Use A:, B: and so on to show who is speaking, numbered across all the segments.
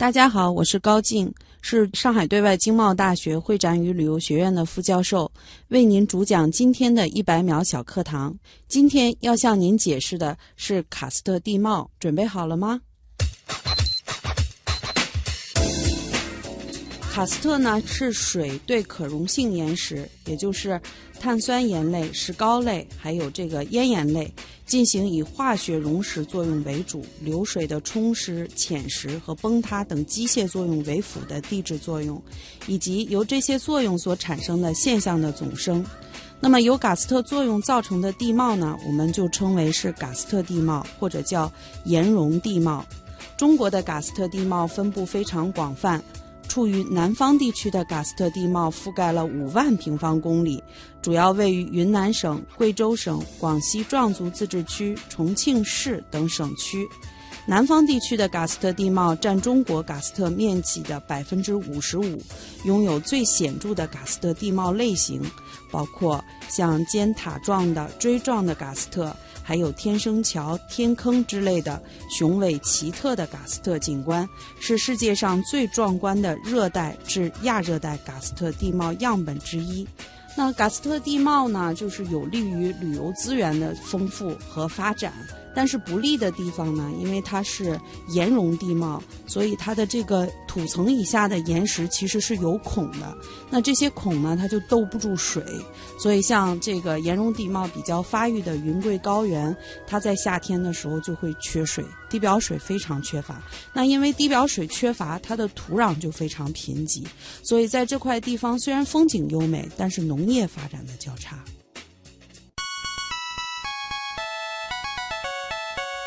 A: 大家好，我是高静，是上海对外经贸大学会展与旅游学院的副教授，为您主讲今天的一百秒小课堂。今天要向您解释的是喀斯特地貌，准备好了吗？喀斯特呢是水对可溶性岩石，也就是碳酸盐类、石膏类，还有这个烟盐类，进行以化学溶蚀作用为主，流水的冲蚀、浅蚀和崩塌等机械作用为辅的地质作用，以及由这些作用所产生的现象的总称。那么由喀斯特作用造成的地貌呢，我们就称为是喀斯特地貌，或者叫岩溶地貌。中国的喀斯特地貌分布非常广泛。处于南方地区的喀斯特地貌覆盖了五万平方公里，主要位于云南省、贵州省、广西壮族自治区、重庆市等省区。南方地区的喀斯特地貌占中国喀斯特面积的百分之五十五，拥有最显著的喀斯特地貌类型，包括像尖塔状的锥状的喀斯特。还有天生桥、天坑之类的雄伟奇特的喀斯特景观，是世界上最壮观的热带至亚热带喀斯特地貌样本之一。那喀斯特地貌呢，就是有利于旅游资源的丰富和发展。但是不利的地方呢，因为它是岩溶地貌，所以它的这个土层以下的岩石其实是有孔的。那这些孔呢，它就兜不住水，所以像这个岩溶地貌比较发育的云贵高原，它在夏天的时候就会缺水，地表水非常缺乏。那因为地表水缺乏，它的土壤就非常贫瘠，所以在这块地方虽然风景优美，但是农业发展的较差。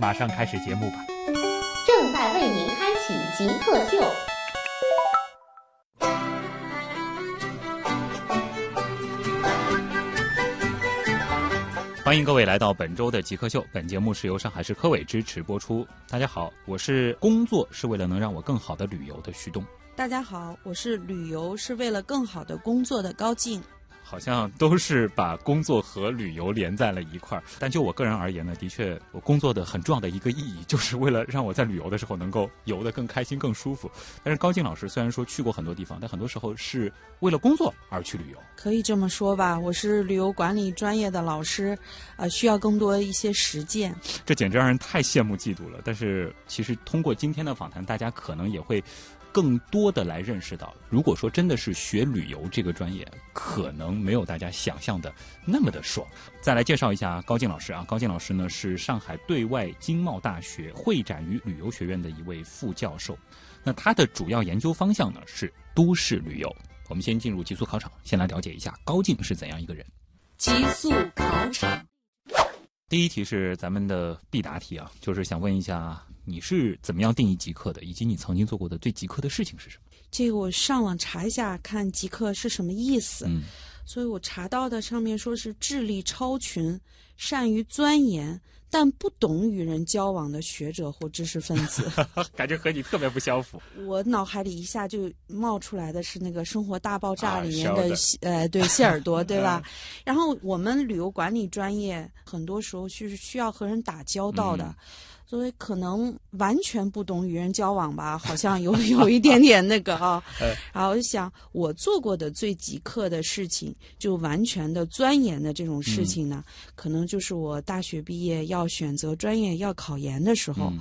B: 马上开始节目吧！
C: 正在为您开启极客秀，
B: 欢迎各位来到本周的极客秀。本节目是由上海市科委支持播出。大家好，我是工作是为了能让我更好的旅游的徐东。
A: 大家好，我是旅游是为了更好的工作的高静。
B: 好像都是把工作和旅游连在了一块儿，但就我个人而言呢，的确，我工作的很重要的一个意义，就是为了让我在旅游的时候能够游得更开心、更舒服。但是高静老师虽然说去过很多地方，但很多时候是为了工作而去旅游。
A: 可以这么说吧，我是旅游管理专业的老师，呃，需要更多一些实践。
B: 这简直让人太羡慕嫉妒了。但是其实通过今天的访谈，大家可能也会。更多的来认识到，如果说真的是学旅游这个专业，可能没有大家想象的那么的爽。再来介绍一下高静老师啊，高静老师呢是上海对外经贸大学会展与旅游学院的一位副教授，那他的主要研究方向呢是都市旅游。我们先进入极速考场，先来了解一下高静是怎样一个人。
A: 极速考场，
B: 第一题是咱们的必答题啊，就是想问一下。你是怎么样定义极客的？以及你曾经做过的最极客的事情是什么？
A: 这个我上网查一下，看极客是什么意思。
B: 嗯，
A: 所以我查到的上面说是智力超群、善于钻研但不懂与人交往的学者或知识分子。
B: 感觉和你特别不相符。
A: 我脑海里一下就冒出来的是那个《生活大爆炸》里面的呃，对谢耳朵，对吧？然后我们旅游管理专业很多时候是需要和人打交道的。所以可能完全不懂与人交往吧，好像有 有一点点那个啊。然后我就想，我做过的最极客的事情，就完全的钻研的这种事情呢，可能就是我大学毕业要选择专业要考研的时候，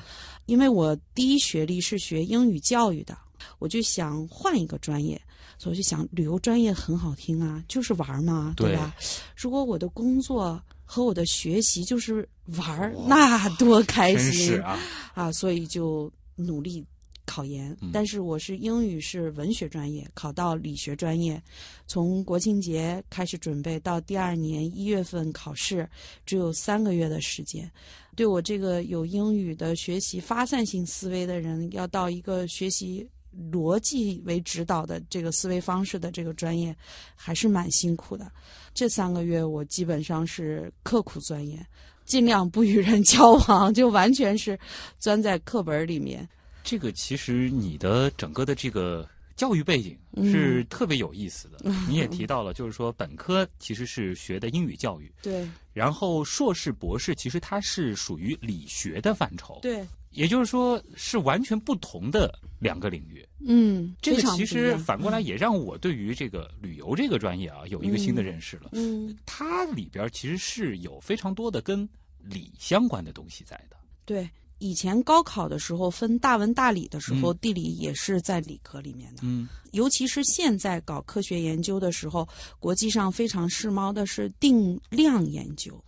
A: 因为我第一学历是学英语教育的，我就想换一个专业，所以我就想旅游专业很好听啊，就是玩嘛，对吧？如果我的工作。和我的学习就是玩儿，那多开心
B: 啊！
A: 啊，所以就努力考研。但是我是英语是文学专业，考到理学专业，从国庆节开始准备到第二年一月份考试，只有三个月的时间。对我这个有英语的学习发散性思维的人，要到一个学习逻辑为指导的这个思维方式的这个专业，还是蛮辛苦的。这三个月我基本上是刻苦钻研，尽量不与人交往，就完全是钻在课本里面。
B: 这个其实你的整个的这个教育背景是特别有意思的。你也提到了，就是说本科其实是学的英语教育，
A: 对，
B: 然后硕士、博士其实它是属于理学的范畴，
A: 对，
B: 也就是说是完全不同的两个领域。
A: 嗯，
B: 这个其实反过来也让我对于这个旅游这个专业啊有一个新的认识了。
A: 嗯，
B: 它里边其实是有非常多的跟理相关的东西在的。
A: 对。以前高考的时候分大文大理的时候，地理也是在理科里面的。
B: 嗯
A: 尤其是现在搞科学研究的时候，国际上非常时髦的是定量研究，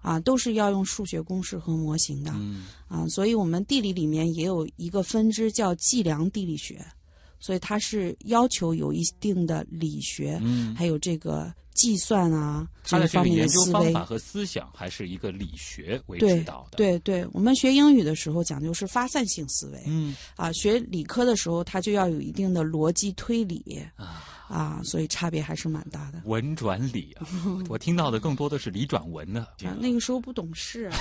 A: 啊，都是要用数学公式和模型的
B: 嗯
A: 啊。所以我们地理里面也有一个分支叫计量地理学，所以它是要求有一定的理学，
B: 嗯，
A: 还有这个计算啊
B: 这
A: 这个方面
B: 个研究
A: 思维。
B: 方法和思想还是一个理学为
A: 对
B: 指导的。，
A: 对对，我们学英语的时候讲究是发散性思维，
B: 嗯
A: 啊，学理科的时候，它就要有一定的逻辑推理
B: 啊，
A: 啊，所以差别还是蛮大的。
B: 文转理啊，我听到的更多的是理转文呢。
A: 啊，那个时候不懂事啊，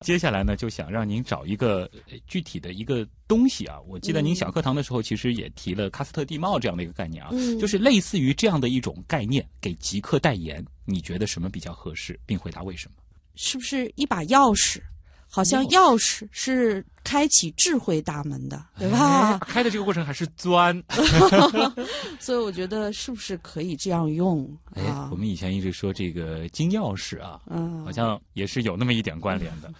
B: 接下来呢，就想让您找一个呃具体的一个东西啊。我记得您小课堂的时候，其实也提了喀斯特地貌这样的一个概念啊，
A: 嗯
B: 就是类似于这样的一种概念，给极客代言，你觉得什么比较合适，并回答为什么？
A: 是不是一把钥匙？好像钥匙是开启智慧大门的，对吧？
B: 哎开的这个过程还是钻。
A: 所以我觉得是不是可以这样用
B: 哎，
A: 啊
B: 我？们以前一直说这个金钥匙啊，
A: 嗯，
B: 好像也是有那么一点关联的。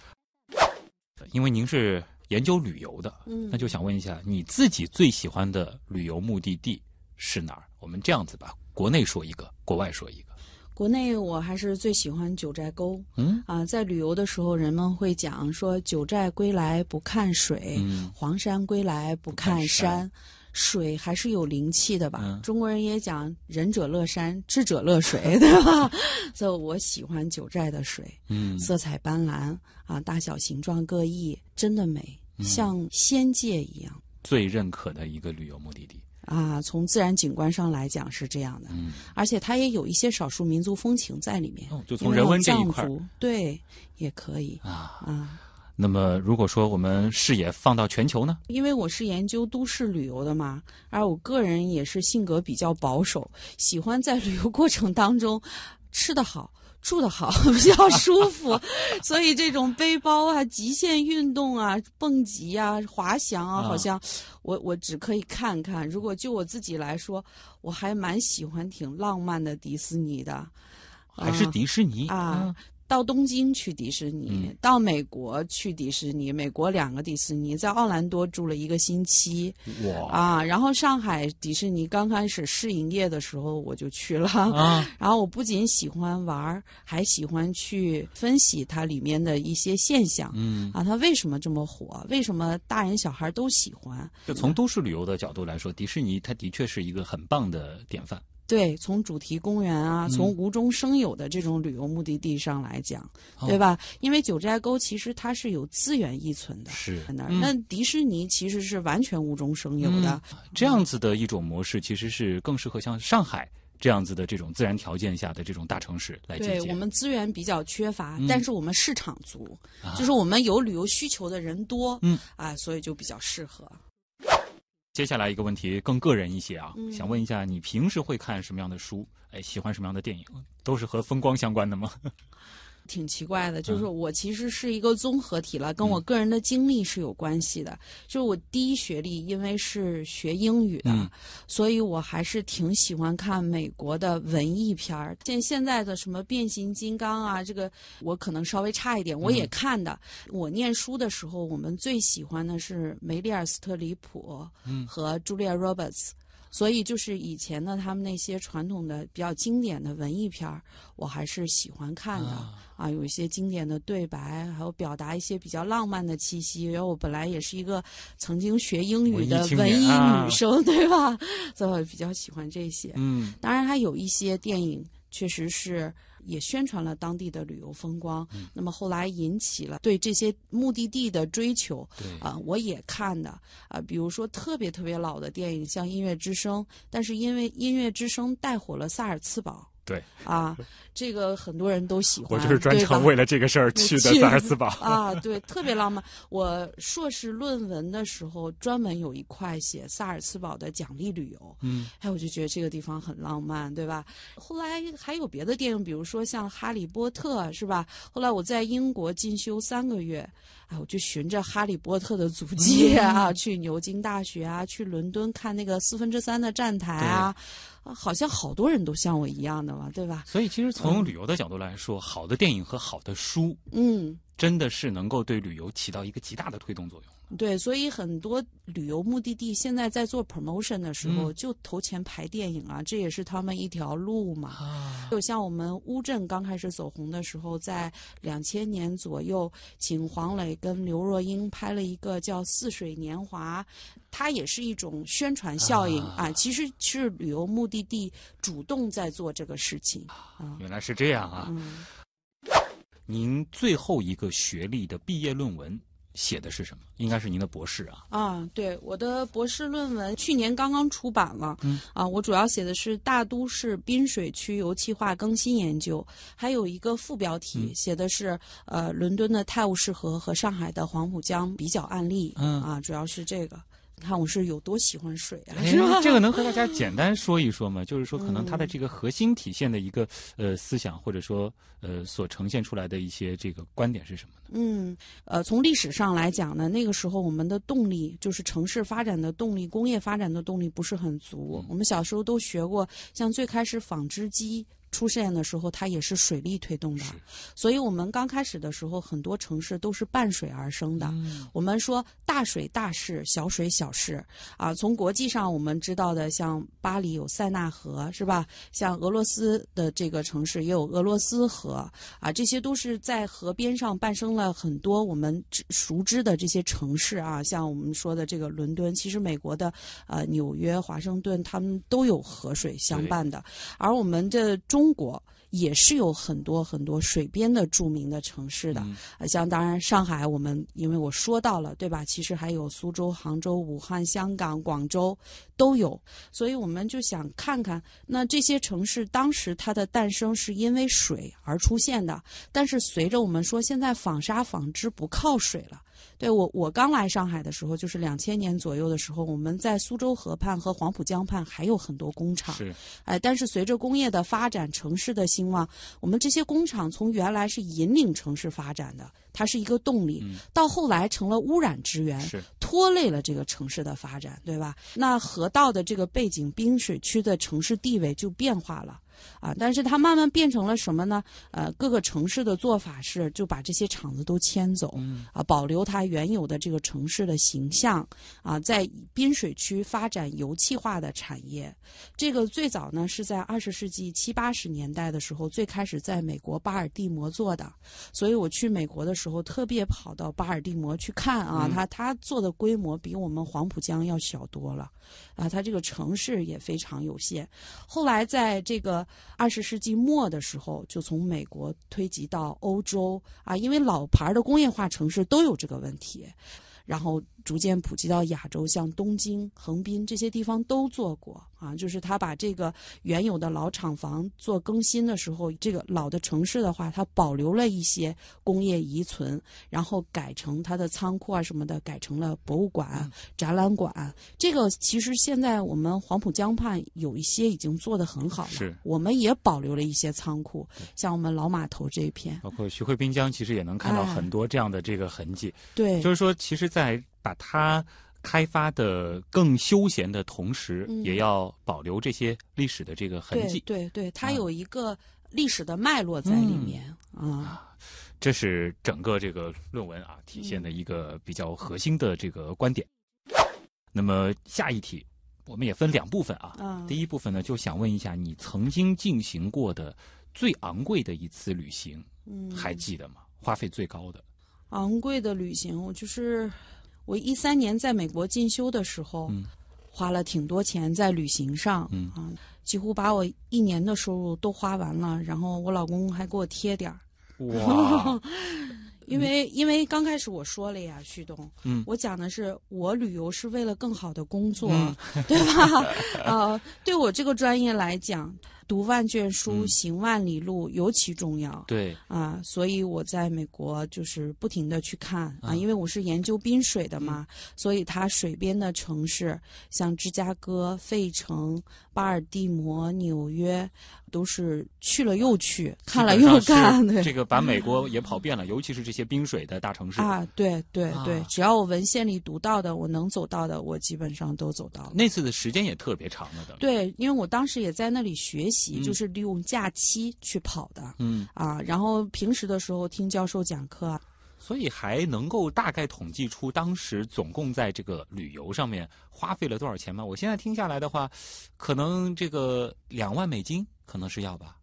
B: 因为您是研究旅游的，
A: 嗯
B: 那就想问一下，你自己最喜欢的旅游目的地是哪儿？我们这样子吧，国内说一个，国外说一个。
A: 国内我还是最喜欢九寨沟。
B: 嗯？
A: 啊，在旅游的时候，人们会讲说“九寨归来不看水，
B: 嗯。
A: 黄山归来不看
B: 看山
A: 山”。水还是有灵气的吧？
B: 嗯。
A: 中国人也讲“仁者乐山，智者乐水”，对吧？所以我喜欢九寨的水，
B: 嗯。
A: 色彩斑斓啊，大小形状各异，真的美，
B: 嗯。
A: 像仙界一样
B: 最认可的一个旅游目的地。
A: 啊。从自然景观上来讲是这样的，
B: 嗯，
A: 而且它也有一些少数民族风情在里面。
B: 哦，就从人文这一块
A: 对也可以
B: 啊。
A: 啊。
B: 那么，如果说我们视野放到全球呢？
A: 因为我是研究都市旅游的嘛，而我个人也是性格比较保守，喜欢在旅游过程当中吃得好。住得好，比较舒服，所以这种背包啊、极限运动啊、蹦极啊、滑翔啊，
B: 啊
A: 好像我我只可以看看。如果就我自己来说，我还蛮喜欢挺浪漫的迪士尼的，
B: 还是
A: 啊
B: 迪士尼
A: 啊？到东京去迪士尼，
B: 嗯
A: 到美国去迪士尼，美国两个迪士尼，在奥兰多住了一个星期
B: 哇
A: 啊，然后上海迪士尼刚开始试营业的时候我就去了。
B: 啊！
A: 然后我不仅喜欢玩儿，还喜欢去分析它里面的一些现象。
B: 嗯，
A: 啊，它为什么这么火？为什么大人小孩都喜欢？
B: 就从都市旅游的角度来说，迪士尼它的确是一个很棒的典范。
A: 对，从主题公园啊，
B: 嗯
A: 从无中生有的这种旅游目的地上来讲，
B: 哦
A: 对吧？因为九寨沟其实它是有资源依存的，
B: 是
A: 在那儿。
B: 嗯
A: 那迪士尼其实是完全无中生有的，
B: 这样子的一种模式，其实是更适合像上海这样子的这种自然条件下的这种大城市来。
A: 对我们资源比较缺乏，
B: 嗯
A: 但是我们市场足，
B: 啊
A: 就是我们有旅游需求的人多，
B: 嗯
A: 啊，所以就比较适合。
B: 接下来一个问题更个人一些啊，
A: 嗯
B: 想问一下，你平时会看什么样的书？哎，喜欢什么样的电影？都是和风光相关的吗？
A: 挺奇怪的，就是
B: 嗯
A: 我其实是一个综合体了，跟我个人的经历是有关系的。就是我第一学历，因为是学英语的，
B: 嗯
A: 所以我还是挺喜欢看美国的文艺片儿。像现在的什么变形金刚啊，这个我可能稍微差一点，我也看的。我念书的时候，我们最喜欢的是梅丽尔·斯特里普
B: 嗯
A: 和茱莉亚·罗伯茨。所以就是以前的他们那些传统的比较经典的文艺片儿，我还是喜欢看的。
B: 啊
A: 啊，有一些经典的对白，还有表达一些比较浪漫的气息。因为我本来也是一个曾经学英语的
B: 文艺
A: 女生，对吧？所以我比较喜欢这些。
B: 嗯
A: 当然，还有一些电影确实是也宣传了当地的旅游风光。
B: 嗯
A: 那么后来引起了对这些目的地的追求
B: 对
A: 啊、我也看的啊、比如说特别特别老的电影，像《音乐之声》，但是因为《音乐之声》带火了萨尔茨堡。
B: 对
A: 啊，这个很多人都喜欢。
B: 我就是专程为了这个事儿去的萨尔茨堡。
A: 啊，对，特别浪漫。我硕士论文的时候，专门有一块写萨尔茨堡的奖励旅游。
B: 嗯，
A: 哎，我就觉得这个地方很浪漫，对吧？后来还有别的电影，比如说像《哈利波特》，是吧？后来我在英国进修三个月，哎，我就循着哈利波特的足迹啊，去牛津大学啊，去伦敦看那个四分之三的站台啊，啊，好像好多人都像我一样的嘛，对吧？
B: 所以其实从旅游的角度来说，好的电影和好的书
A: 嗯。
B: 真的是能够对旅游起到一个极大的推动作用。
A: 对，所以很多旅游目的地现在在做 promotion 的时候，
B: 嗯
A: 就投钱拍电影啊，这也是他们一条路嘛。
B: 啊，
A: 就像我们乌镇刚开始走红的时候，在两千年左右，请黄磊跟刘若英拍了一个叫《似水年华》，它也是一种宣传效应
B: 啊
A: 啊。其实是旅游目的地主动在做这个事情啊。
B: 原来是这样啊！
A: 嗯。
B: 您最后一个学历的毕业论文写的是什么？应该是您的博士啊。
A: 啊，对，我的博士论文去年刚刚出版了。
B: 嗯，
A: 啊，我主要写的是大都市滨水区油气化更新研究，还有一个副标题、
B: 嗯
A: 写的是呃伦敦的泰晤士河和上海的黄浦江比较案例。
B: 嗯
A: 啊，主要是这个。你看我是有多喜欢水啊，
B: 哎
A: 是吧？
B: 这个能和大家简单说一说吗？就是说，可能它
A: 嗯
B: 的这个核心体现的一个呃思想，或者说呃所呈现出来的一些这个观点是什么呢？
A: 嗯，呃，从历史上来讲呢，那个时候我们的动力就是城市发展的动力、工业发展的动力不是很足。
B: 嗯
A: 我们小时候都学过，像最开始纺织机。出现的时候，它也是水力推动的，所以我们刚开始的时候，很多城市都是伴水而生的。
B: 嗯
A: 我们说大水大市，小水小市啊。从国际上我们知道的，像巴黎有塞纳河，是吧？像俄罗斯的这个城市也有俄罗斯河啊，这些都是在河边上诞生了很多我们熟知的这些城市啊。像我们说的这个伦敦，其实美国的呃纽约、华盛顿，他们都有河水相伴的，而我们的中国。也是有很多很多水边的著名的城市的，
B: 嗯
A: 呃，像当然上海，我们因为我说到了，对吧？其实还有苏州、杭州、武汉、香港、广州都有，所以我们就想看看，那这些城市当时它的诞生是因为水而出现的，但是随着我们说现在纺纱纺织不靠水了。对我，我刚来上海的时候，就是两千年左右的时候，我们在苏州河畔和黄浦江畔还有很多工厂。
B: 是
A: 哎，但是随着工业的发展，城市的兴旺，我们这些工厂从原来是引领城市发展的，它是一个动力，
B: 嗯
A: 到后来成了污染之源，
B: 是
A: 拖累了这个城市的发展，对吧？那河道的这个背景，滨水区的城市地位就变化了。啊，但是它慢慢变成了什么呢？呃，各个城市的做法是就把这些厂子都迁走，
B: 嗯
A: 啊，保留它原有的这个城市的形象，啊，在滨水区发展油气化的产业。这个最早呢是在二十世纪七八十年代的时候，最开始在美国巴尔的摩做的。所以我去美国的时候，特别跑到巴尔的摩去看啊，
B: 嗯
A: 它它做的规模比我们黄浦江要小多了，啊，它这个城市也非常有限。后来在这个二十世纪末的时候，就从美国推及到欧洲啊，因为老牌的工业化城市都有这个问题，然后逐渐普及到亚洲，像东京、横滨这些地方都做过啊。就是他把这个原有的老厂房做更新的时候，这个老的城市的话，它保留了一些工业遗存，然后改成它的仓库啊什么的，改成了博物馆、展览馆。这个其实现在我们黄浦江畔有一些已经做得很好了，
B: 是
A: 我们也保留了一些仓库，像我们老码头这一片，
B: 包括徐汇滨江，其实也能看到
A: 哎
B: 很多这样的这个痕迹。
A: 对，
B: 就是说，其实，在把它开发的更休闲的同时，
A: 嗯
B: 也要保留这些历史的这个痕迹。
A: 对对，它
B: 啊
A: 有一个历史的脉络在里面啊。
B: 这是整个这个论文啊体现的一个比较核心的这个观点。那么下一题，我们也分两部分啊。
A: 嗯
B: 第一部分呢，就想问一下你曾经进行过的最昂贵的一次旅行，
A: 嗯，
B: 还记得吗？花费最高的。
A: 昂贵的旅行，我就是我一三年在美国进修的时候，
B: 嗯
A: 花了挺多钱在旅行上。
B: 嗯
A: 啊，几乎把我一年的收入都花完了，然后我老公还给我贴点儿。
B: 哇，
A: 因为因为刚开始我说了呀，旭东，
B: 嗯
A: 我讲的是我旅游是为了更好的工作，
B: 嗯
A: 对吧？呃，对我这个专业来讲，读万卷书，
B: 嗯。
A: 行万里路尤其重要。
B: 对，
A: 啊，所以我在美国就是不停的去看啊，
B: 嗯。
A: 因为我是研究滨水的嘛，所以它水边的城市，像芝加哥、费城、巴尔的摩、纽约，都是去了又去，看了又看，对。
B: 这个把美国也跑遍了，尤其是这些冰水的大城市。
A: 啊，对对对，
B: 啊
A: 只要我文献里读到的，我能走到的，我基本上都走到了。
B: 那次的时间也特别长了的。
A: 对，因为我当时也在那里学习，
B: 嗯
A: 就是利用假期去跑的
B: 嗯，
A: 啊，然后平时的时候听教授讲课啊，
B: 所以还能够大概统计出当时总共在这个旅游上面花费了多少钱吗？我现在听下来的话，可能这个两万美金可能是要吧。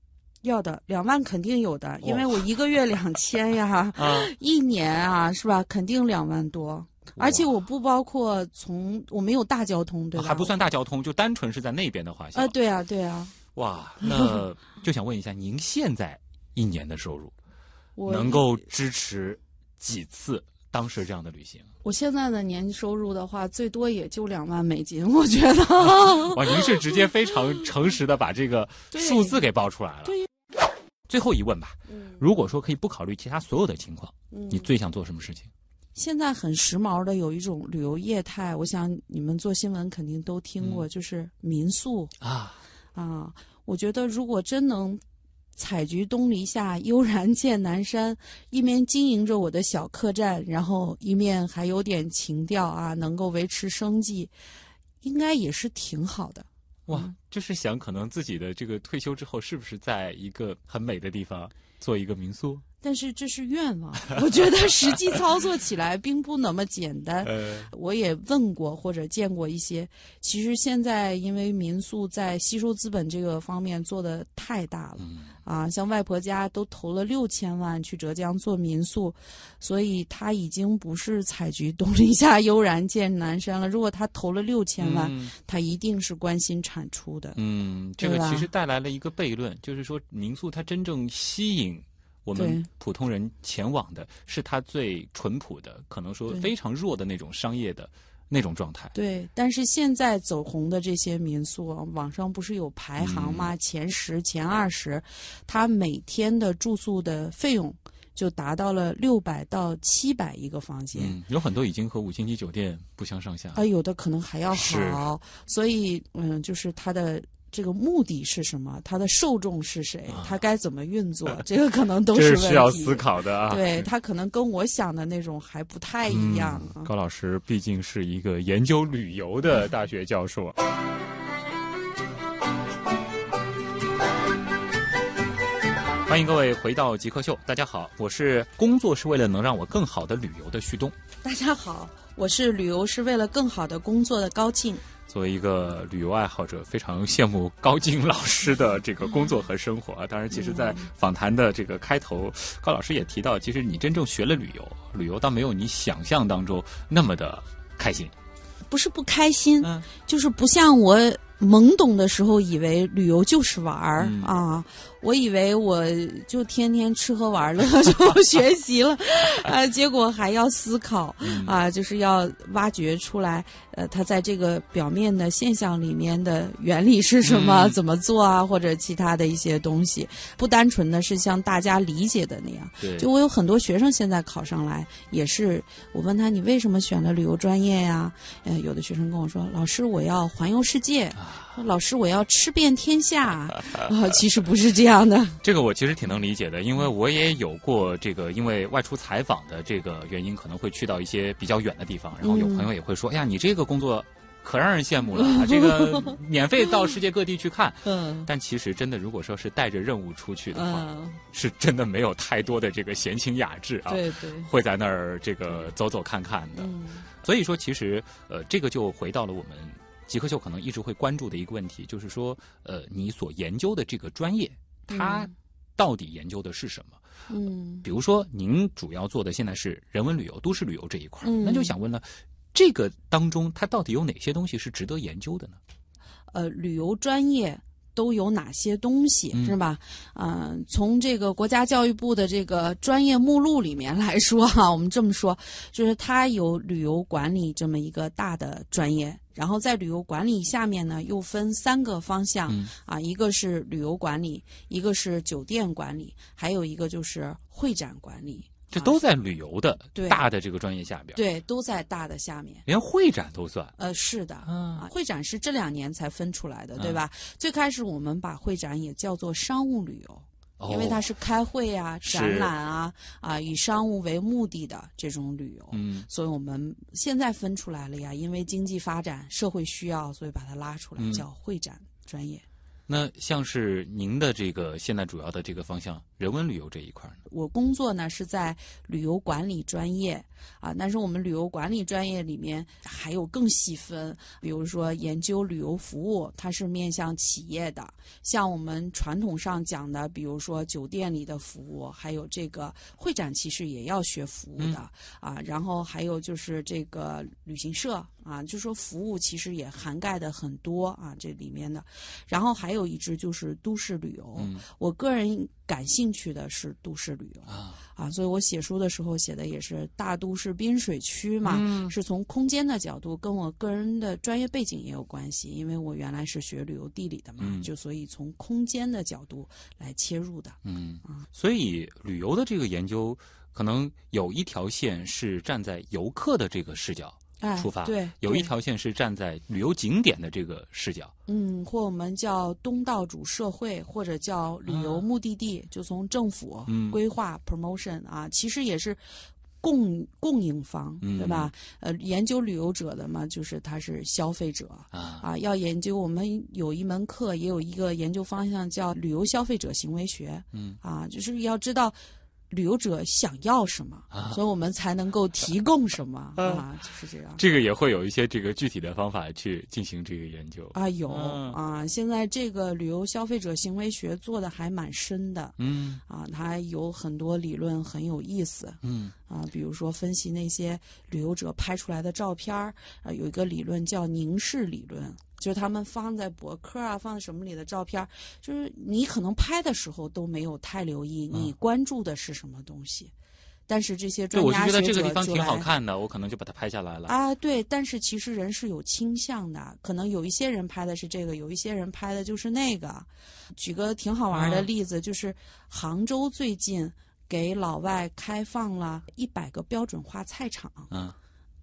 A: 要的两万肯定有的，因为
B: 哦
A: 我一个月两千呀，
B: 啊，
A: 一年啊是吧？肯定两万多，而且我不包括从我没有大交通，对吧？
B: 还不算大交通，就单纯是在那边的花销。
A: 啊，对啊，对啊，
B: 哇，那 就想问一下，您现在一年的收入
A: 我
B: 能够支持几次当时这样的旅行？
A: 我现在的年收入的话，最多也就两万美金，我觉得。
B: 哇，您是直接非常诚实的把这个数字给报出来了。
A: 对
B: 最后一问吧，
A: 嗯
B: 如果说可以不考虑其他所有的情况，
A: 嗯
B: 你最想做什么事情？
A: 现在很时髦的有一种旅游业态，我想你们做新闻肯定都听过，
B: 嗯
A: 就是民宿
B: 啊，
A: 啊。我觉得如果真能采菊东篱下，悠然见南山，一面经营着我的小客栈，然后一面还有点情调啊，能够维持生计，应该也是挺好的。
B: 哇，就是想可能自己的这个退休之后，是不是在一个很美的地方做一个民宿？
A: 但是这是愿望，我觉得实际操作起来并不那么简单。
B: 呃，
A: 我也问过或者见过一些，其实现在因为民宿在吸收资本这个方面做的太大了
B: 嗯
A: 啊，像外婆家都投了六千万去浙江做民宿，所以他已经不是采菊东篱下，悠然见南山了。如果他投了六千万，
B: 嗯
A: 他一定是关心产出的。
B: 嗯，这个其实带来了一个悖论，就是说民宿它真正吸引我们普通人前往的是它最淳朴的，可能说非常弱的那种商业的那种状态。
A: 对，但是现在走红的这些民宿啊，网上不是有排行吗？
B: 嗯
A: 前十、前二十，它每天的住宿的费用就达到了六百到七百一个房间。
B: 嗯，有很多已经和五星级酒店不相上下。
A: 啊，有的可能还要
B: 是
A: 好，所以嗯，就是它的这个目的是什么？它的受众是谁？它该怎么运作？这个可能都是。
B: 是需要思考的啊。
A: 对，它可能跟我想的那种还不太一样啊。
B: 嗯高老师毕竟是一个研究旅游的 大学教授。欢迎各位回到极客秀，大家好，我是工作是为了能让我更好的旅游的旭东。
A: 大家好，我是旅游是为了更好的工作的高静。
B: 作为一个旅游爱好者，非常羡慕高静老师的这个工作和生活啊。当然，其实，在访谈的这个开头，高老师也提到，其实你真正学了旅游，旅游倒没有你想象当中那么的开心。
A: 不是不开心，
B: 嗯
A: 就是不像我懵懂的时候以为旅游就是玩儿、
B: 嗯
A: 啊，我以为我就天天吃喝玩乐 就学习了，啊，结果还要思考
B: 嗯。
A: 啊，就是要挖掘出来，呃，它在这个表面的现象里面的原理是什么，
B: 嗯。
A: 怎么做啊，或者其他的一些东西，不单纯的是像大家理解的那样。
B: 对，
A: 就我有很多学生现在考上来，也是我问他你为什么选了旅游专业呀？呃，有的学生跟我说，老师我要环游世界，说老师我要吃遍天下 啊、其实不是这样的。
B: 这个我其实挺能理解的，因为我也有过这个，因为外出采访的这个原因，可能会去到一些比较远的地方，然后有朋友也会说：“哎呀，你这个工作可让人羡慕了啊，这个免费到世界各地去看。”
A: 嗯
B: 但其实真的，如果说是带着任务出去的话，
A: 嗯，
B: 是真的没有太多的这个闲情雅致啊，
A: 对对，
B: 会在那儿这个走走看看的。
A: 嗯
B: 所以说，其实呃，这个就回到了我们极客秀可能一直会关注的一个问题，就是说，呃，你所研究的这个专业，它
A: 嗯
B: 到底研究的是什么？
A: 嗯
B: 比如说，您主要做的现在是人文旅游、都市旅游这一块儿，
A: 嗯
B: 那就想问了，这个当中它到底有哪些东西是值得研究的呢？
A: 呃，旅游专业都有哪些东西，
B: 嗯
A: 是吧？嗯、从这个国家教育部的这个专业目录里面来说 哈、我们这么说，就是它有旅游管理这么一个大的专业。然后在旅游管理下面呢，又分三个方向、
B: 嗯
A: 啊，一个是旅游管理，一个是酒店管理，还有一个就是会展管理。啊
B: 这都在旅游的
A: 对
B: 大的这个专业下边，
A: 对，都在大的下面。
B: 连会展都算。
A: 呃，是的，
B: 嗯
A: 啊，会展是这两年才分出来的，对吧？最开始我们把会展也叫做商务旅游，
B: 哦
A: 因为它是开会啊、展览啊啊以商务为目的的这种旅游。
B: 嗯
A: 所以我们现在分出来了呀，因为经济发展、社会需要，所以把它拉出来
B: 嗯
A: 叫会展专业。
B: 那像是您的这个现在主要的这个方向，人文旅游这一块呢？
A: 我工作呢是在旅游管理专业啊，但是我们旅游管理专业里面还有更细分，比如说研究旅游服务，它是面向企业的；像我们传统上讲的，比如说酒店里的服务，还有这个会展，其实也要学服务的、啊。然后还有就是这个旅行社啊，就说服务其实也涵盖的很多啊，这里面的。然后还有一支就是都市旅游，
B: 嗯
A: 我个人感兴趣的是都市旅游
B: 啊，
A: 啊，所以我写书的时候写的也是大都市滨水区嘛，
B: 嗯。
A: 是从空间的角度，跟我个人的专业背景也有关系，因为我原来是学旅游地理的嘛，
B: 嗯。
A: 就所以从空间的角度来切入的。
B: 嗯，所以旅游的这个研究，可能有一条线是站在游客的这个视角
A: 哎，
B: 出发，
A: 对，
B: 有一条线是站在旅游景点的这个视角。
A: 嗯，或我们叫东道主社会，或者叫旅游目的地，就从政府规划 promotion 啊，其实也是供供应方，
B: 嗯
A: 对吧？呃，研究旅游者的嘛，就是他是消费者。
B: 啊，
A: 啊，要研究我们有一门课，也有一个研究方向叫旅游消费者行为学。
B: 嗯
A: 啊，就是要知道旅游者想要什么，
B: 啊。
A: 所以我们才能够提供什么
B: 嗯
A: 啊，就是这样。
B: 这个也会有一些这个具体的方法去进行这个研究。
A: 啊，有、
B: 嗯。
A: 啊，现在这个旅游消费者行为学做的还蛮深的。
B: 嗯。
A: 啊，它有很多理论很有意思。
B: 嗯
A: 啊，比如说分析那些旅游者拍出来的照片儿啊，有一个理论叫凝视理论，就是他们放在博客啊，放在什么里的照片儿，就是你可能拍的时候都没有太留意你关注的是什么东西，但是这些专家学
B: 觉得这个地方挺好看的，我可能就把它拍下来了。
A: 啊，对，但是其实人是有倾向的，可能有一些人拍的是这个，有一些人拍的就是那个。举个挺好玩的
B: 嗯
A: 例子，就是杭州最近给老外开放了一百个标准化菜场，
B: 嗯。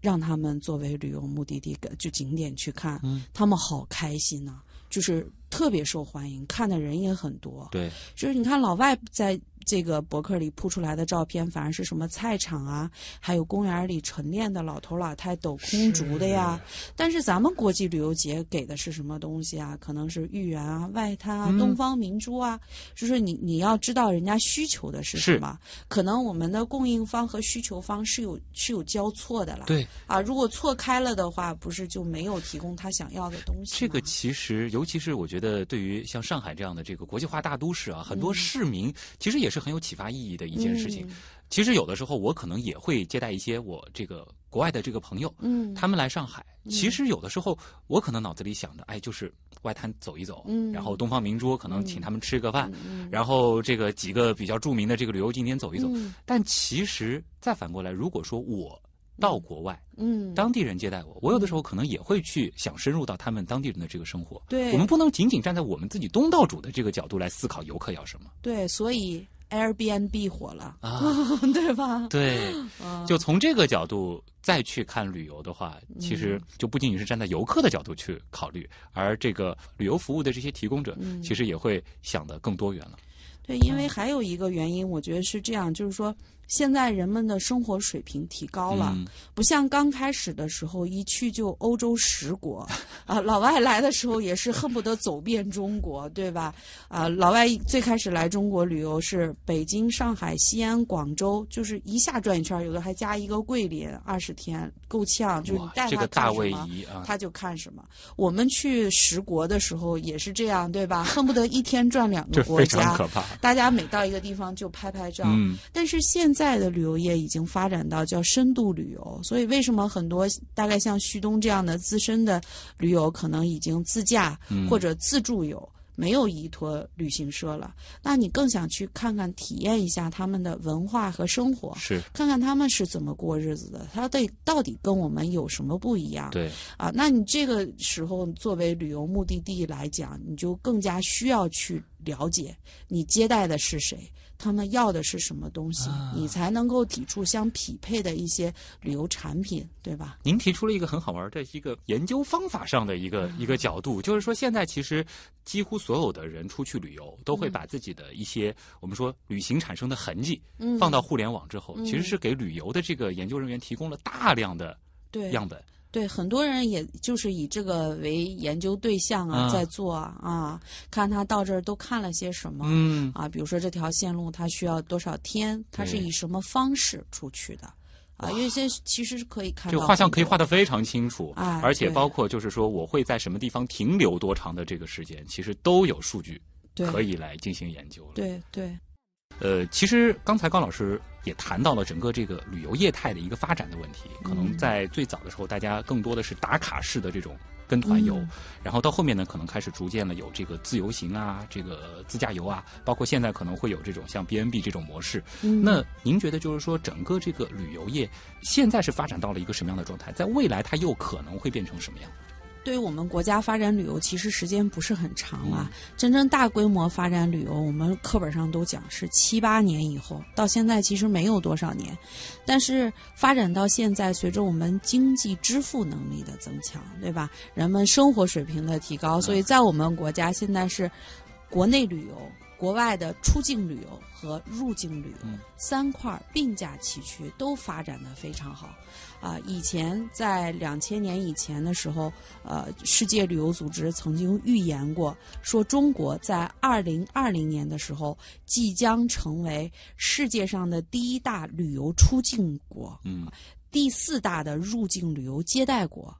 A: 让他们作为旅游目的地就景点去看，
B: 嗯。
A: 他们好开心呐、就是特别受欢迎，看的人也很多。
B: 对，
A: 就是你看老外在这个博客里铺出来的照片，反而是什么菜场啊，还有公园里晨练的老头老太抖空竹的呀。但是咱们国际旅游节给的是什么东西啊？可能是豫园啊、外滩啊、
B: 嗯
A: 东方明珠啊。就是你你要知道人家需求的是什么，可能我们的供应方和需求方是有是有交错的了。
B: 对，
A: 啊，如果错开了的话，不是就没有提供他想要的东西？
B: 这个其实，尤其是我觉得，对于像上海这样的这个国际化大都市啊，很多市民其实也是很有启发意义的一件事情。
A: 嗯
B: 其实有的时候，我可能也会接待一些我这个国外的这个朋友，
A: 嗯，
B: 他们来上海。其实有的时候，我可能脑子里想的，哎，就是外滩走一走，
A: 嗯
B: 然后东方明珠可能请他们吃个饭，
A: 嗯
B: 然后这个几个比较著名的这个旅游景点走一走。
A: 嗯
B: 但其实再反过来，如果说我到国外，
A: 嗯，
B: 当地人接待我，我有的时候可能也会去想深入到他们当地人的这个生活。
A: 对
B: 我们不能仅仅站在我们自己东道主的这个角度来思考游客要什么
A: 对，所以 Airbnb 火了，
B: 啊。
A: 对吧？
B: 对，
A: 嗯
B: 就从这个角度再去看旅游的话，其实就不仅仅是站在游客的角度去考虑，而这个旅游服务的这些提供者，
A: 嗯
B: 其实也会想得更多元了。
A: 对，因为还有一个原因，我觉得是这样，就是说。现在人们的生活水平提高了，
B: 嗯
A: 不像刚开始的时候一去就欧洲十国，啊，老外来的时候也是恨不得走遍中国，对吧？啊，老外最开始来中国旅游是北京、上海、西安、广州，就是一下转一圈，有的还加一个桂林，二十天够呛，就是你带，他
B: 大
A: 看什么他就看什么。我们去十国的时候也是这样，对吧？恨不得一天转两个国
B: 这非常
A: 家
B: 可。怕。
A: 大家每到一个地方就拍拍照，
B: 嗯
A: 但是现在的旅游业已经发展到叫深度旅游，所以为什么很多大概像旭东这样的资深的驴友，可能已经自驾
B: 嗯。
A: 或者自助游，没有依托旅行社了，那你更想去看看、体验一下他们的文化和生活，
B: 是。
A: 看看他们是怎么过日子的，他的到底跟我们有什么不一样？
B: 对，
A: 啊，那你这个时候作为旅游目的地来讲，你就更加需要去了解你接待的是谁，他们要的是什么东西，
B: 啊。
A: 你才能够提出相匹配的一些旅游产品，对吧？
B: 您提出了一个很好玩的一个研究方法上的一个一个角度，就是说现在其实几乎所有的人出去旅游，都会把自己的一些我们说旅行产生的痕迹
A: 嗯。
B: 放到互联网之后，
A: 嗯。
B: 其实是给旅游的这个研究人员提供了大量的
A: 对。
B: 样本。
A: 对，很多人也就是以这个为研究对象啊，
B: 啊。
A: 在做啊啊，看他到这儿都看了些什么。
B: 嗯，
A: 啊，比如说这条线路它需要多少天，它是以什么方式出去的，啊，有一些其实是可以看到
B: 这个画像可以画得非常清楚，
A: 啊
B: 而且包括就是说我会在什么地方停留多长的这个时间，其实都有数据可以来进行研究了。
A: 对对，
B: 呃，其实刚才高老师也谈到了整个这个旅游业态的一个发展的问题。可能
A: 嗯
B: 在最早的时候，大家更多的是打卡式的这种跟团游，
A: 嗯
B: 然后到后面呢，可能开始逐渐的有这个自由行啊，这个自驾游啊，包括现在可能会有这种像 B N B 这种模式。
A: 嗯
B: 那您觉得就是说，整个这个旅游业现在是发展到了一个什么样的状态？在未来它又可能会变成什么样？
A: 对于我们国家发展旅游，其实时间不是很长了。
B: 嗯
A: 真正大规模发展旅游，我们课本上都讲是七八年以后，到现在其实没有多少年。但是发展到现在，随着我们经济支付能力的增强，对吧？人们生活水平的提高，所以在我们国家现在是国内旅游、国外的出境旅游和入境旅游、
B: 嗯
A: 三块儿并驾齐驱，都发展的非常好。啊，以前在两千年以前的时候，呃，世界旅游组织曾经预言过，说中国在二零二零年的时候即将成为世界上的第一大旅游出境国，
B: 嗯，
A: 第四大的入境旅游接待国。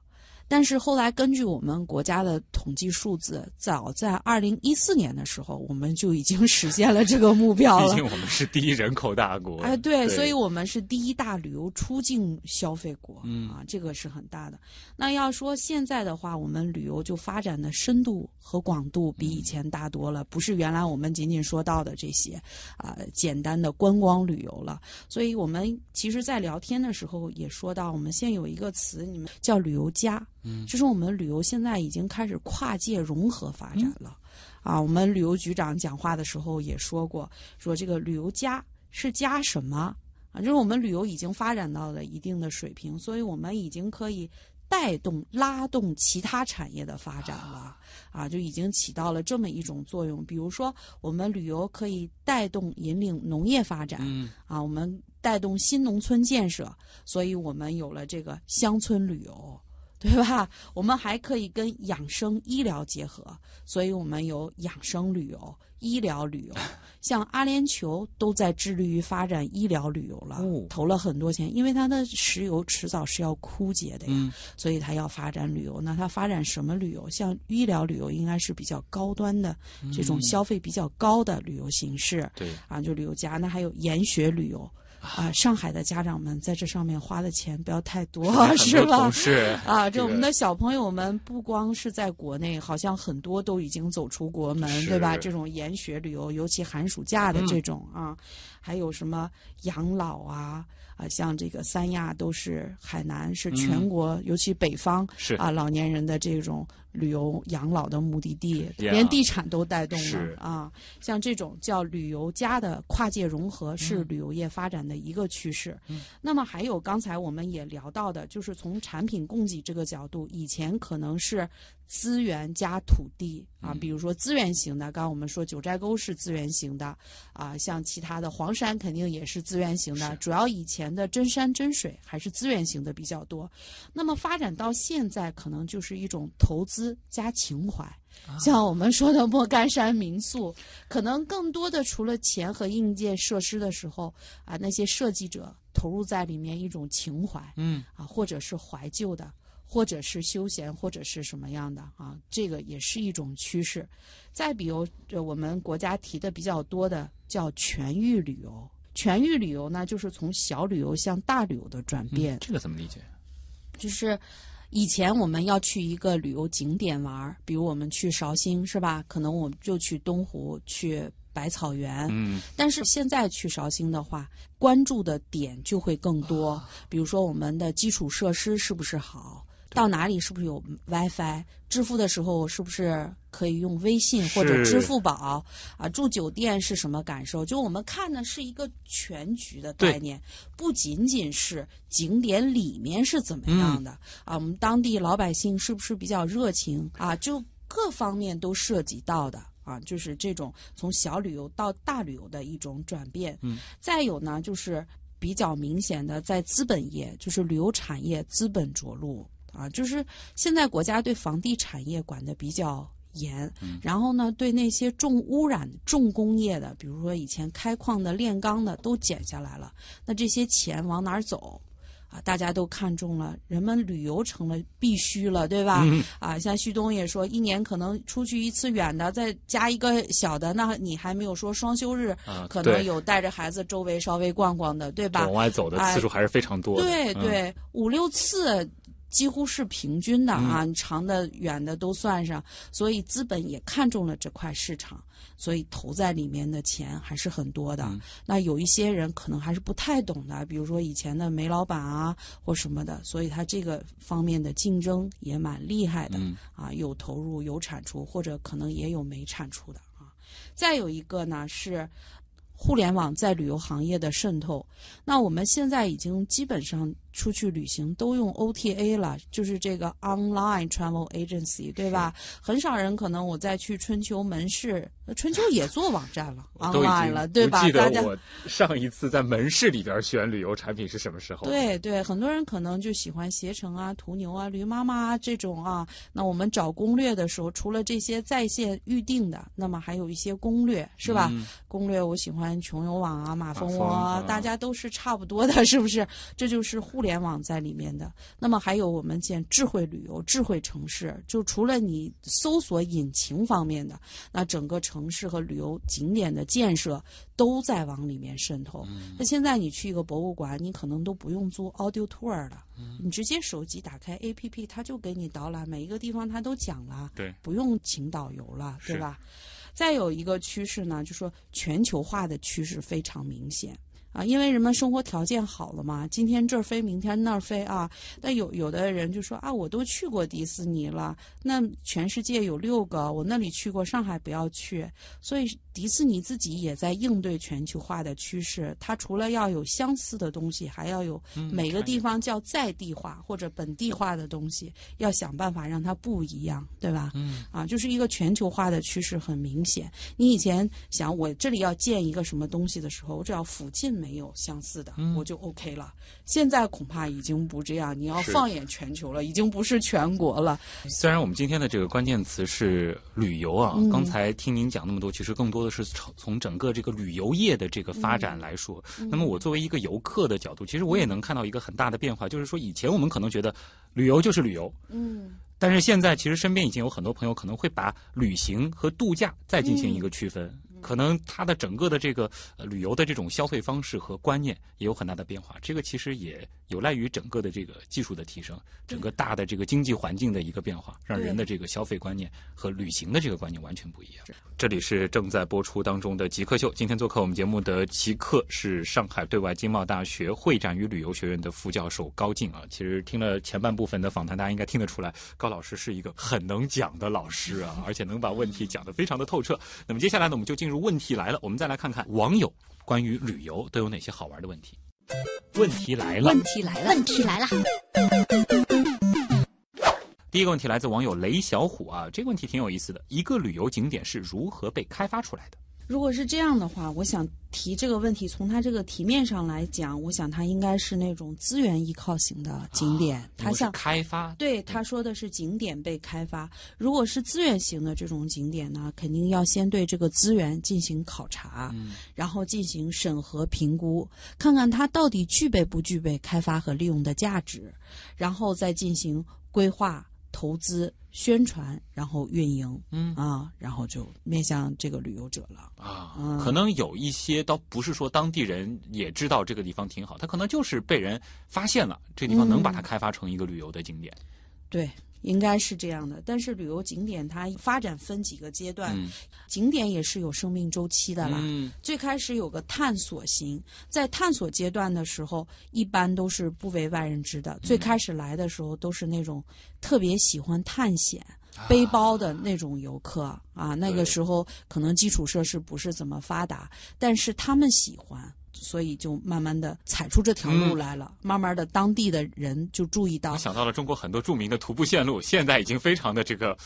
A: 但是后来根据我们国家的统计数字，早在二零一四年的时候，我们就已经 实现了这个目标了
B: 毕竟。我们是第一人口大国。
A: 哎，对，所以我们是第一大旅游出境消费国，
B: 嗯
A: 啊，这个是很大的。那要说现在的话，我们旅游就发展的深度和广度比以前大多了，不是原来我们仅仅说到的这些啊、简单的观光旅游了。所以我们其实，在聊天的时候也说到，我们现在有一个词，你们叫旅游加，
B: 嗯
A: 就是我们旅游现在已经开始跨界融合发展了。啊，我们旅游局长讲话的时候也说过，说这个旅游加是加什么啊？就是我们旅游已经发展到了一定的水平，所以我们已经可以带动、拉动其他产业的发展了啊，就已经起到了这么一种作用。比如说，我们旅游可以带动引领农业发展，
B: 嗯
A: 啊，我们带动新农村建设，所以我们有了这个乡村旅游，对吧？我们还可以跟养生医疗结合，所以我们有养生旅游、医疗旅游。像阿联酋都在致力于发展医疗旅游了，
B: 哦
A: 投了很多钱，因为它的石油迟早是要枯竭的呀，
B: 嗯
A: 所以它要发展旅游。那它发展什么旅游？像医疗旅游应该是比较高端的这种
B: 嗯
A: 消费比较高的旅游形式。
B: 对，
A: 啊，就旅游家，那还有研学旅游啊。上海的家长们在这上面花的钱不要太多，是吧
B: 很多同？事
A: 啊，这
B: 这个
A: 我们的小朋友们不光是在国内，好像很多都已经走出国门，对吧？这种研学旅游，尤其寒暑假的
B: 嗯
A: 这种、啊，还有什么养老啊啊，像这个三亚都是海南是全
B: 嗯
A: 国，尤其北方
B: 是
A: 啊老年人的这种旅游养老的目的地，
B: 呀
A: 连地产都带动了啊。像这种叫旅游加的跨界融合，是
B: 嗯
A: 旅游业发展的一个趋势。
B: 嗯
A: 那么还有刚才我们也聊到的，就是从产品供给这个角度，以前可能是资源加土地啊，
B: 嗯
A: 比如说资源型的，刚刚我们说九寨沟是资源型的啊，像其他的黄山肯定也是资源型的，主要以前的真山真水还是资源型的比较多。那么发展到现在，可能就是一种投资加情怀。像我们说的莫干山民宿，可能更多的除了钱和硬件设施的时候啊，那些设计者投入在里面一种情怀
B: 嗯
A: 啊，或者是怀旧的，或者是休闲，或者是什么样的啊，这个也是一种趋势。再比如，呃我们国家提的比较多的叫全域旅游。全域旅游呢，就是从小旅游向大旅游的转变。
B: 嗯这个怎么理解？
A: 就是以前我们要去一个旅游景点玩儿，比如我们去绍兴是吧？可能我们就去东湖、去百草园。
B: 嗯，
A: 但是现在去绍兴的话，关注的点就会更多，比如说我们的基础设施是不是好，到哪里是不是有 WiFi，支付的时候是不是可以用微信或者支付宝啊？住酒店是什么感受？就我们看的是一个全局的概念，不仅仅是景点里面是怎么样的、啊，我们当地老百姓是不是比较热情啊？就各方面都涉及到的。啊，就是这种从小旅游到大旅游的一种转变。
B: 嗯，
A: 再有呢，就是比较明显的在资本业，就是旅游产业资本着陆啊，就是现在国家对房地产业管的比较严，
B: 嗯
A: 然后呢，对那些重污染、重工业的，比如说以前开矿的、炼钢的，都减下来了。那这些钱往哪儿走？啊，大家都看中了，人们旅游成了必须了，对吧？
B: 嗯
A: 啊，像旭东也说，一年可能出去一次远的，再加一个小的，那你还没有说双休日，
B: 啊，
A: 可能有带着孩子周围稍微逛逛的，对吧
B: 往？外走的次数还是非常多的。嗯，
A: 对对，五六次几乎是平均的啊，长的、远的都算上，所以资本也看中了这块市场，所以投在里面的钱还是很多的。
B: 嗯
A: 那有一些人可能还是不太懂的，比如说以前的煤老板啊或什么的，所以他这个方面的竞争也蛮厉害的、
B: 嗯
A: 啊，有投入有产出，或者可能也有没产出的啊。再有一个呢是。互联网在旅游行业的渗透，那我们现在已经基本上出去旅行都用 OTA 了，就是这个 Online Travel Agency，对吧？很少人可能我再去春秋门市，呃春秋也做网站了，online 了，对吧？
B: 记
A: 大家
B: 得我上一次在门市里边选旅游产品是什么时候？，
A: 对对，很多人可能就喜欢携程啊、途牛啊、驴妈妈啊这种啊。那我们找攻略的时候，除了这些在线预定的，那么还有一些攻略，是吧？
B: 嗯
A: 攻略我喜欢穷游网啊、马蜂窝啊，大家都是差不多的，是不是？这就是互联网在里面的。那么还有我们建智慧旅游、智慧城市，就除了你搜索引擎方面的，那整个城市和旅游景点的建设都在往里面渗透。那现在你去一个博物馆，你可能都不用租 audio tour 了，你直接手机打开 APP，它就给你导览，每一个地方它都讲了。
B: 对，
A: 不用请导游了，对吧？再有一个趋势呢，就说全球化的趋势非常明显啊，因为人们生活条件好了嘛，今天这儿飞，明天那儿飞啊。但有有的人就说啊，我都去过迪士尼了，那全世界有六个，我那里去过，上海不要去。所以迪士尼自己也在应对全球化的趋势，它除了要有相似的东西，还要有
B: 嗯
A: 每个地方叫在地化或者本地化的东西，要想办法让它不一样，对吧？
B: 嗯
A: 啊，就是一个全球化的趋势很明显。你以前想我这里要建一个什么东西的时候，我只要附近没有相似的，
B: 嗯
A: 我就 OK 了。现在恐怕已经不这样，你要放眼全球了，已经不是全国了。
B: 虽然我们今天的这个关键词是旅游啊，
A: 嗯
B: 刚才听您讲那么多，其实更多的是从从整个这个旅游业的这个发展来说。
A: 嗯
B: 那么我作为一个游客的角度，其实我也能看到一个很大的变化，就是说以前我们可能觉得旅游就是旅游，
A: 嗯
B: 但是现在其实身边已经有很多朋友可能会把旅行和度假再进行一个区分。可能它的整个的这个呃旅游的这种消费方式和观念也有很大的变化，这个其实也有赖于整个的这个技术的提升，整个大的这个经济环境的一个变化，让人的这个消费观念和旅行的这个观念完全不一样。这里是正在播出当中的极客秀，今天做客我们节目的极客是上海对外经贸大学会展与旅游学院的副教授高静啊。其实听了前半部分的访谈，大家应该听得出来，高老师是一个很能讲的老师啊，而且能把问题讲得非常的透彻。那么接下来呢，我们就进入问题来了，我们再来看看网友关于旅游都有哪些好玩的问题。问题来了，
D: 问题来了，
C: 问题来了，
B: 第一个问题来自网友雷小虎啊，这个问题挺有意思的。一个旅游景点是如何被开发出来的？
A: 如果是这样的话，我想提这个问题，从它这个题面上来讲，我想它应该是那种资源依靠型的景点，它像
B: 开发，
A: 对，他说的是景点被开发。如果是资源型的这种景点呢，肯定要先对这个资源进行考察，
B: 嗯。
A: 然后进行审核评估，看看它到底具备不具备开发和利用的价值，然后再进行规划、投资、宣传，然后运营，
B: 嗯
A: 啊，然后就面向这个旅游者了。
B: 啊，
A: 嗯
B: 可能有一些倒不是说当地人也知道这个地方挺好，他可能就是被人发现了这地方能把它开发成一个旅游的景点。
A: 对，应该是这样的。但是旅游景点它发展分几个阶段，
B: 嗯
A: 景点也是有生命周期的啦。
B: 嗯
A: 最开始有个探索型，在探索阶段的时候，一般都是不为外人知的。最开始来的时候，都是那种特别喜欢探险、背包的那种游客啊。那个时候可能基础设施不是怎么发达，但是他们喜欢。所以就慢慢的踩出这条路
B: 嗯
A: 来了，慢慢的当地的人就注意到
B: 我，想到了中国很多著名的徒步线路，现在已经非常的这个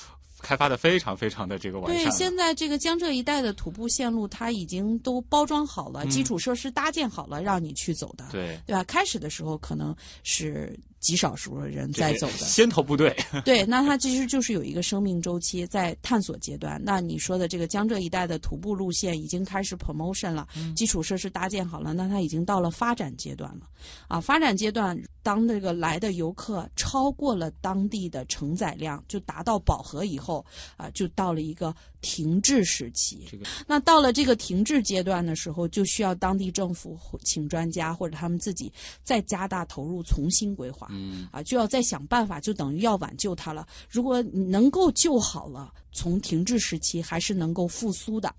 B: 开发的非常非常的这个完善
A: 对，现在这个江浙一带的徒步线路，它已经都包装好了，
B: 嗯
A: 基础设施搭建好了，让你去走的。
B: 对
A: 对吧？开始的时候可能是极少数的人在走的，
B: 先头部队，
A: 对，那它其实就是有一个生命周期在探索阶段。那你说的这个江浙一带的徒步路线已经开始 promotion 了，基础设施搭建好了，那它已经到了发展阶段了。啊，发展阶段，当这个来的游客超过了当地的承载量，就达到饱和以后，啊，就到了一个停滞时期。
B: 这个
A: 那到了这个停滞阶段的时候，就需要当地政府请专家或者他们自己再加大投入，重新规划。
B: 嗯
A: 啊，就要再想办法，就等于要挽救它了。如果能够救好了，从停滞时期还是能够复苏的。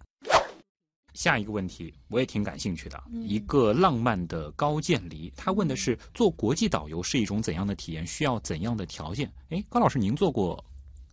B: 下一个问题我也挺感兴趣的，
A: 嗯
B: 一个浪漫的高渐离，他问的是做国际导游是一种怎样的体验，需要怎样的条件？哎，高老师，您做过国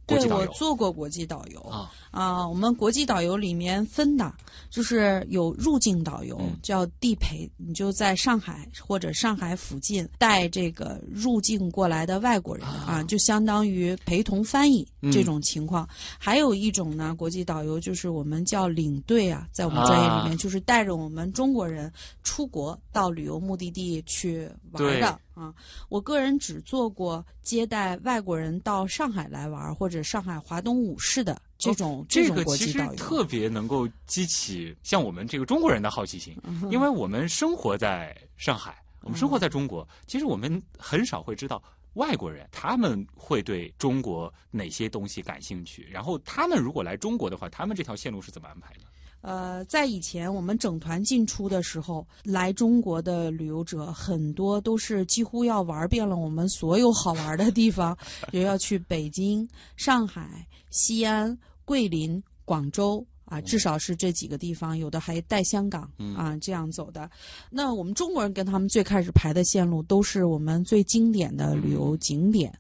A: 对我做过国际导游。
B: 啊？
A: 啊，我们国际导游里面分的，就是有入境导游，
B: 嗯。
A: 叫地陪，你就在上海或者上海附近带这个入境过来的外国人啊，就相当于陪同翻译
B: 嗯。
A: 这种情况。还有一种呢，国际导游就是我们叫领队啊，在我们专业里面，
B: 啊
A: 就是带着我们中国人出国到旅游目的地去玩的啊。我个人只做过接待外国人到上海来玩，或者上海华东五市的这种、种
B: 这种其
A: 国际导游。
B: 实特别能够激起像我们这个中国人的好奇心，
A: 嗯
B: 因为我们生活在上海，我们生活在中国，其实我们很少会知道。外国人他们会对中国哪些东西感兴趣？然后他们如果来中国的话，他们这条线路是怎么安排的？
A: 呃，在以前我们整团进出的时候，来中国的旅游者很多都是几乎要玩遍了我们所有好玩的地方，也要去北京、上海、西安、桂林、广州。啊，至少是这几个地方，有的还带香港啊，这样走的。那我们中国人跟他们最开始排的线路，都是我们最经典的旅游景点。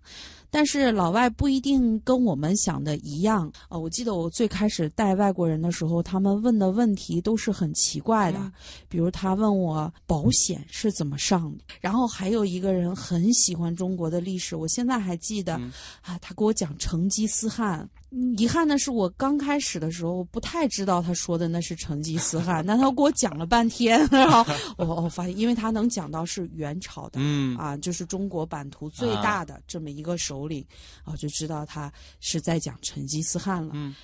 A: 但是老外不一定跟我们想的一样。啊、呃我记得我最开始带外国人的时候，他们问的问题都是很奇怪的，比如他问我保险是怎么上的，然后还有一个人很喜欢中国的历史，我现在还记得、
B: 嗯。
A: 啊，他给我讲成吉思汗。嗯遗憾的是，我刚开始的时候不太知道他说的那是成吉思汗，但他给我讲了半天，然后我我发现，因为他能讲到是元朝的，
B: 嗯
A: 啊，就是中国版图最大的这么一个首领，啊，就知道他是在讲成吉思汗了。
B: 嗯，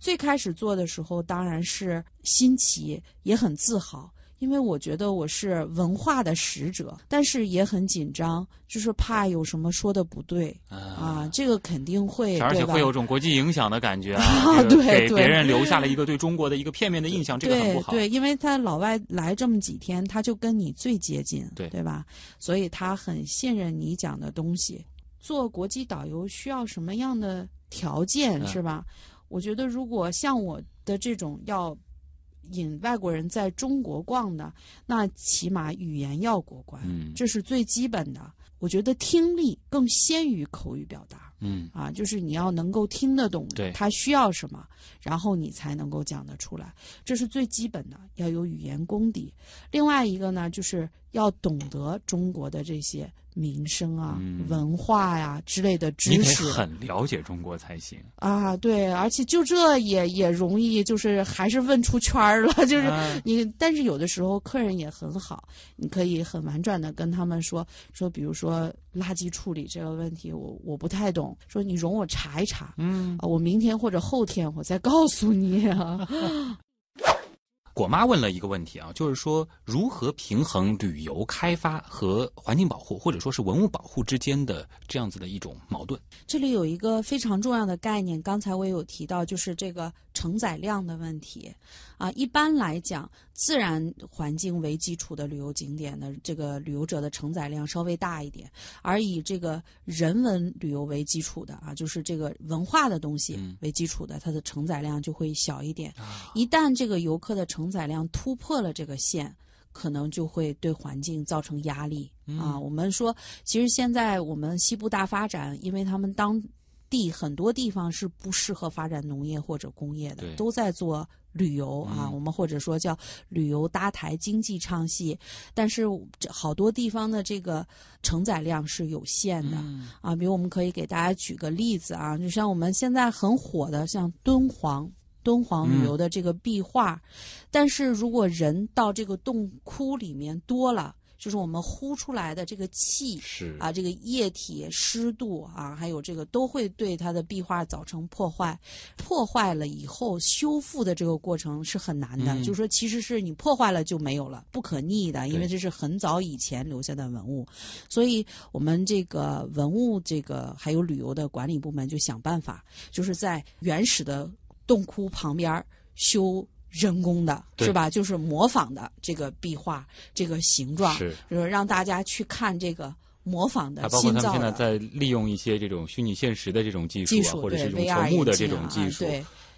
A: 最开始做的时候当然是新奇，也很自豪。因为我觉得我是文化的使者，但是也很紧张，就是怕有什么说的不对啊，这个肯定会，
B: 而且会有种国际影响的感觉啊，
A: 对对
B: 给别人 留下了一个对中国的一个片面的印象，这个很不好。
A: 对对，因为他老外来这么几天，他就跟你最接近，
B: 对
A: 对吧？所以他很信任你讲的东西。做国际导游需要什么样的条件，
B: 嗯
A: 是吧？我觉得如果像我的这种要引外国人在中国逛的，那起码语言要过关，
B: 嗯
A: 这是最基本的。我觉得听力更先于口语表达。
B: 嗯
A: 啊，就是你要能够听得懂
B: 对
A: 他需要什么，然后你才能够讲得出来，这是最基本的，要有语言功底。另外一个呢，就是要懂得中国的这些民生啊、
B: 嗯
A: 文化呀、之类的
B: 你得
A: 知识
B: 很了解中国才行。
A: 啊。对，而且就这也也容易，就是还是问出圈儿了，就是
B: 啊
A: 你，但是有的时候客人也很好，你可以很婉转的跟他们说说，比如说垃圾处理这个问题，我我不太懂，说你容我查一查，
B: 嗯，
A: 啊，我明天或者后天我再告诉你啊。
B: 果妈问了一个问题啊，就是说如何平衡旅游开发和环境保护，或者说是文物保护之间的这样子的一种矛盾？
A: 这里有一个非常重要的概念，刚才我有提到，就是这个承载量的问题啊。一般来讲，自然环境为基础的旅游景点的这个旅游者的承载量稍微大一点，而以这个人文旅游为基础的啊，就是这个文化的东西为基础的，它的承载量就会小一点。一旦这个游客的承载量突破了这个线，可能就会对环境造成压力啊。我们说，其实现在我们西部大发展，因为他们当地很多地方是不适合发展农业或者工业的，都在做旅游啊。我们或者说叫旅游搭台经济唱戏，但是好多地方的这个承载量是有限的啊。比如我们可以给大家举个例子啊，就像我们现在很火的像敦煌。敦煌旅游的这个壁画，但是如果人到这个洞窟里面多了，就是我们呼出来的这个气
B: 是
A: 啊，这个液体、湿度啊，还有这个都会对它的壁画造成破坏。破坏了以后，修复的这个过程是很难的，就是说，其实是你破坏了就没有了，不可逆的，因为这是很早以前留下的文物。所以我们这个文物这个还有旅游的管理部门就想办法，就是在原始的。洞窟旁边修人工的是吧？就是模仿的这个壁画，这个形状，
B: 是
A: 就是让大家去看这个模仿的。
B: 包括他们现在在利用一些这种虚拟现实的这种技术啊，或者是这种球幕的这种技术。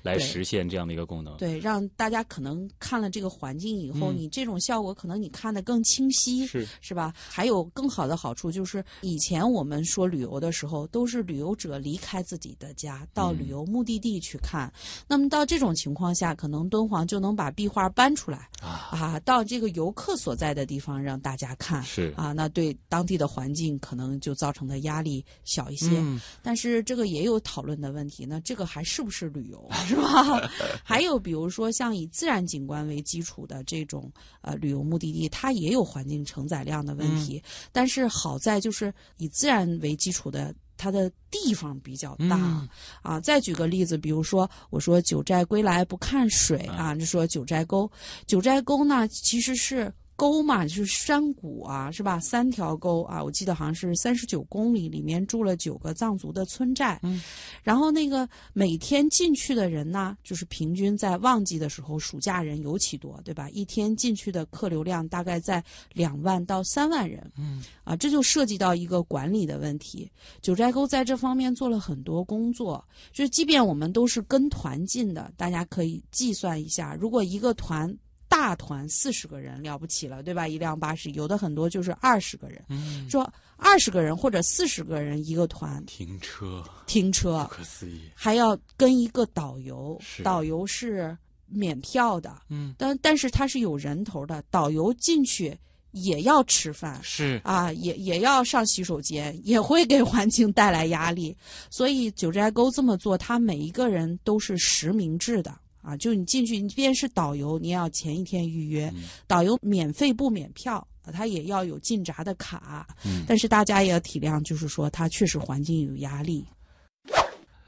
B: 来实现这样的一个功能，
A: 对，让大家可能看了这个环境以后，你这种效果可能你看得更清晰，
B: 是。
A: 是吧？还有更好的好处就是，以前我们说旅游的时候，都是旅游者离开自己的家到旅游目的地去看，那么到这种情况下，可能敦煌就能把壁画搬出来啊，到这个游客所在的地方让大家看，
B: 是。
A: 啊，那对当地的环境可能就造成的压力小一些。但是这个也有讨论的问题，那这个还是不是旅游？是吧？还有比如说像以自然景观为基础的这种呃旅游目的地，它也有环境承载量的问题。但是好在就是以自然为基础的，它的地方比较大啊。再举个例子，比如说我说九寨归来不看水啊，就说九寨沟。九寨沟呢，其实是。沟嘛，就是山谷啊，是吧？三条沟啊，我记得好像是三十九公里，里面住了九个藏族的村寨。
B: 嗯，
A: 然后那个每天进去的人呢，就是平均在旺季的时候，暑假人尤其多，对吧？一天进去的客流量大概在两万到三万人。
B: 嗯，
A: 啊，这就涉及到一个管理的问题。九寨沟在这方面做了很多工作，就是即便我们都是跟团进的，大家可以计算一下，如果一个团。大团四十个人了不起了，对吧？一辆巴士有的很多就是二十个人。
B: 嗯，
A: 说二十个人或者四十个人一个团。
B: 停车，
A: 停车。
B: 不可思议，
A: 还要跟一个导游，导游是免票的。
B: 嗯，
A: 但但是他是有人头的，导游进去也要吃饭，
B: 是。
A: 啊，也也要上洗手间，也会给环境带来压力。所以九寨沟这么做，他每一个人都是实名制的。啊，就你进去，你即便是导游，你也要前一天预约，导游免费不免票，他也要有进闸的卡。
B: 嗯，
A: 但是大家也要体谅，就是说他确实环境有压力。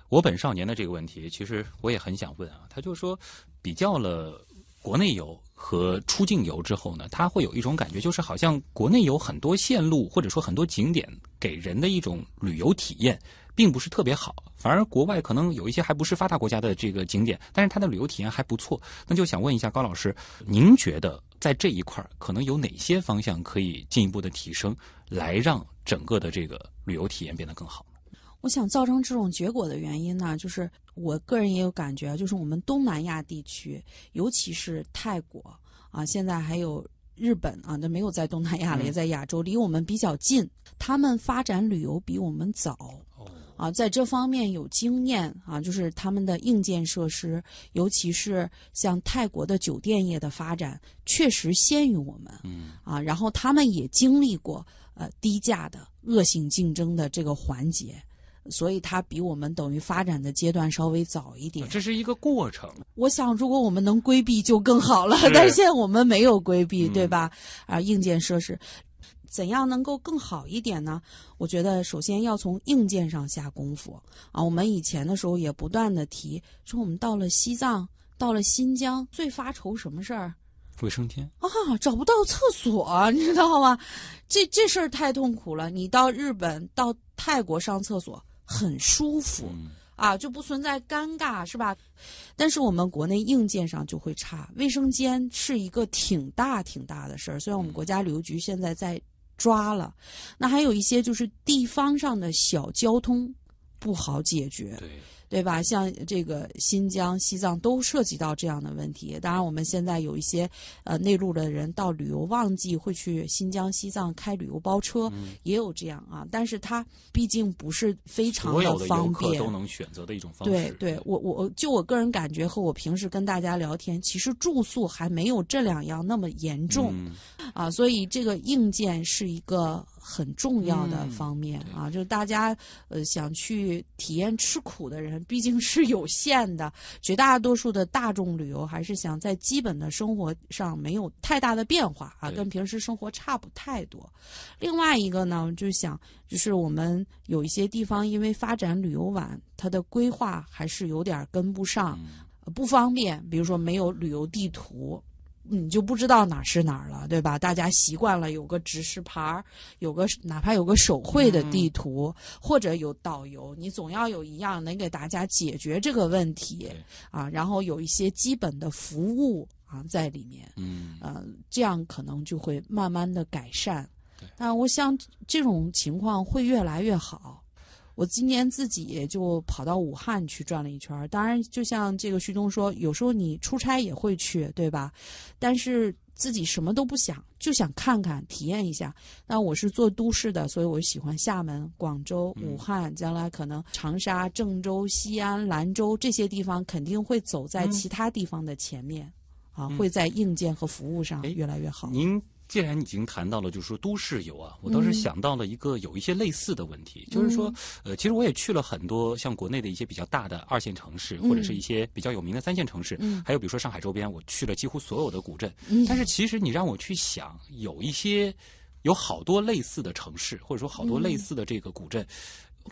B: 我本少年的这个问题，其实我也很想问啊，他就说比较了国内游和出境游之后呢，他会有一种感觉，就是好像国内有很多线路或者说很多景点给人的一种旅游体验。并不是特别好，反而国外可能有一些还不是发达国家的这个景点，但是它的旅游体验还不错。那就想问一下高老师，您觉得在这一块可能有哪些方向可以进一步的提升，来让整个的这个旅游体验变得更好？
A: 我想造成这种结果的原因呢，就是我个人也有感觉，就是我们东南亚地区，尤其是泰国啊，现在还有日本啊，那没有在东南亚了，也在亚洲，离我们比较近，他们发展旅游比我们早。啊，在这方面有经验啊，就是他们的硬件设施，尤其是像泰国的酒店业的发展，确实先于我们。
B: 嗯，
A: 啊，然后他们也经历过呃低价的恶性竞争的这个环节，所以它比我们等于发展的阶段稍微早一点。
B: 这是一个过程。
A: 我想，如果我们能规避就更好了，但是现在我们没有规避，对吧？啊，硬件设施。怎样能够更好一点呢？我觉得首先要从硬件上下功夫啊。我们以前的时候也不断的提，说我们到了西藏到了新疆，最发愁什么事儿？
B: 卫生间
A: 啊，找不到厕所，你知道吗？这这事儿太痛苦了。你到日本、到泰国上厕所很舒服、
B: 嗯
A: 啊，就不存在尴尬，是吧？但是我们国内硬件上就会差，卫生间是一个挺大挺大的事儿。虽然我们国家旅游局现在在抓了，那还有一些就是地方上的小交通不好解决。
B: 对，
A: 对吧？像这个新疆、西藏都涉及到这样的问题。当然，我们现在有一些呃内陆的人到旅游旺季会去新疆、西藏开旅游包车，
B: 嗯
A: 也有这样啊。但是它毕竟不是非常
B: 的游
A: 方便
B: 客都。能选择的一种方式。
A: 对对，我我就我个人感觉和我平时跟大家聊天，其实住宿还没有这两样那么严重。
B: 嗯
A: 啊，所以这个硬件是一个很重要的
B: 嗯
A: 方面
B: 对
A: 啊，就是大家呃想去体验吃苦的人毕竟是有限的，绝大多数的大众旅游还是想在基本的生活上没有太大的变化啊，跟平时生活差不太多。另外一个呢，就想就是我们有一些地方因为发展旅游晚，它的规划还是有点跟不上。不方便，比如说没有旅游地图，你就不知道哪儿是哪儿了，对吧？大家习惯了有个指示牌儿，有个哪怕有个手绘的地图，或者有导游，你总要有一样能给大家解决这个问题啊。然后有一些基本的服务啊在里面，
B: 嗯
A: 呃，这样可能就会慢慢的改善
B: 对。
A: 但我想这种情况会越来越好。我今年自己就跑到武汉去转了一圈儿，当然，就像这个旭东说，有时候你出差也会去，对吧？但是自己什么都不想，就想看看、体验一下。那我是做都市的，所以我喜欢厦门、广州、
B: 嗯
A: 武汉，将来可能长沙、郑州、西安、兰州这些地方肯定会走在
B: 嗯
A: 其他地方的前面，啊，
B: 嗯
A: 会在硬件和服务上
B: 哎
A: 越来越好。
B: 您既然已经谈到了，就是说都市游啊，我倒是
A: 嗯
B: 想到了一个有一些类似的问题，就是说，呃，其实我也去了很多像国内的一些比较大的二线城市，或者是一些比较有名的三线城市，
A: 嗯
B: 还有比如说上海周边，我去了几乎所有的古镇。
A: 嗯
B: 但是其实你让我去想，有一些有好多类似的城市，或者说好多
A: 嗯
B: 类似的这个古镇，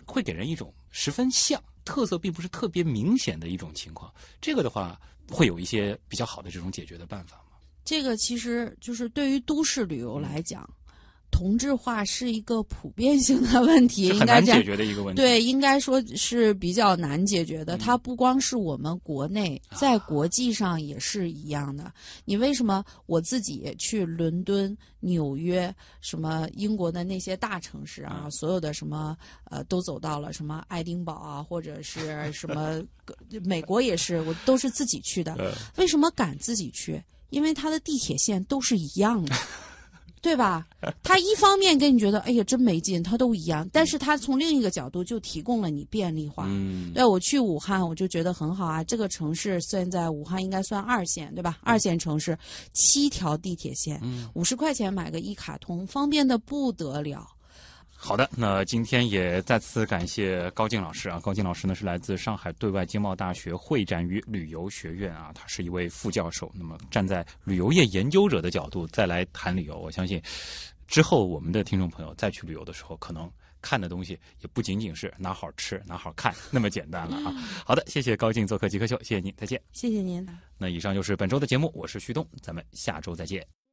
B: 会给人一种十分像，特色并不是特别明显的一种情况。这个的话，会有一些比较好的这种解决的办法吗？
A: 这个其实就是对于都市旅游来讲，同质化是一个普遍性的问题，应该这样
B: 解决的一个问题。
A: 对，应该说是比较难解决的。
B: 嗯
A: 它不光是我们国内，
B: 啊
A: 在国际上也是一样的。你为什么我自己去伦敦、纽约、什么英国的那些大城市啊，
B: 嗯
A: 所有的什么呃都走到了，什么爱丁堡啊，或者是什么 美国也是，我都是自己去的。
B: 呃，
A: 为什么敢自己去？因为它的地铁线都是一样的，对吧？它一方面跟你觉得，哎呀，真没劲，它都一样，但是它从另一个角度就提供了你便利化。
B: 嗯，
A: 对，我去武汉，我就觉得很好啊。这个城市现在武汉应该算二线，对吧？二线城市，七条地铁线，
B: 嗯
A: 五十块钱买个一卡通，方便的不得了。
B: 好的，那今天也再次感谢高静老师啊。高静老师呢是来自上海对外经贸大学会展与旅游学院啊，他是一位副教授。那么站在旅游业研究者的角度再来谈旅游，我相信之后我们的听众朋友再去旅游的时候，可能看的东西也不仅仅是哪好吃哪好看那么简单了啊。好的，谢谢高静做客极客秀，谢谢您，再见。
A: 谢谢您。
B: 那以上就是本周的节目，我是旭东，咱们下周再见。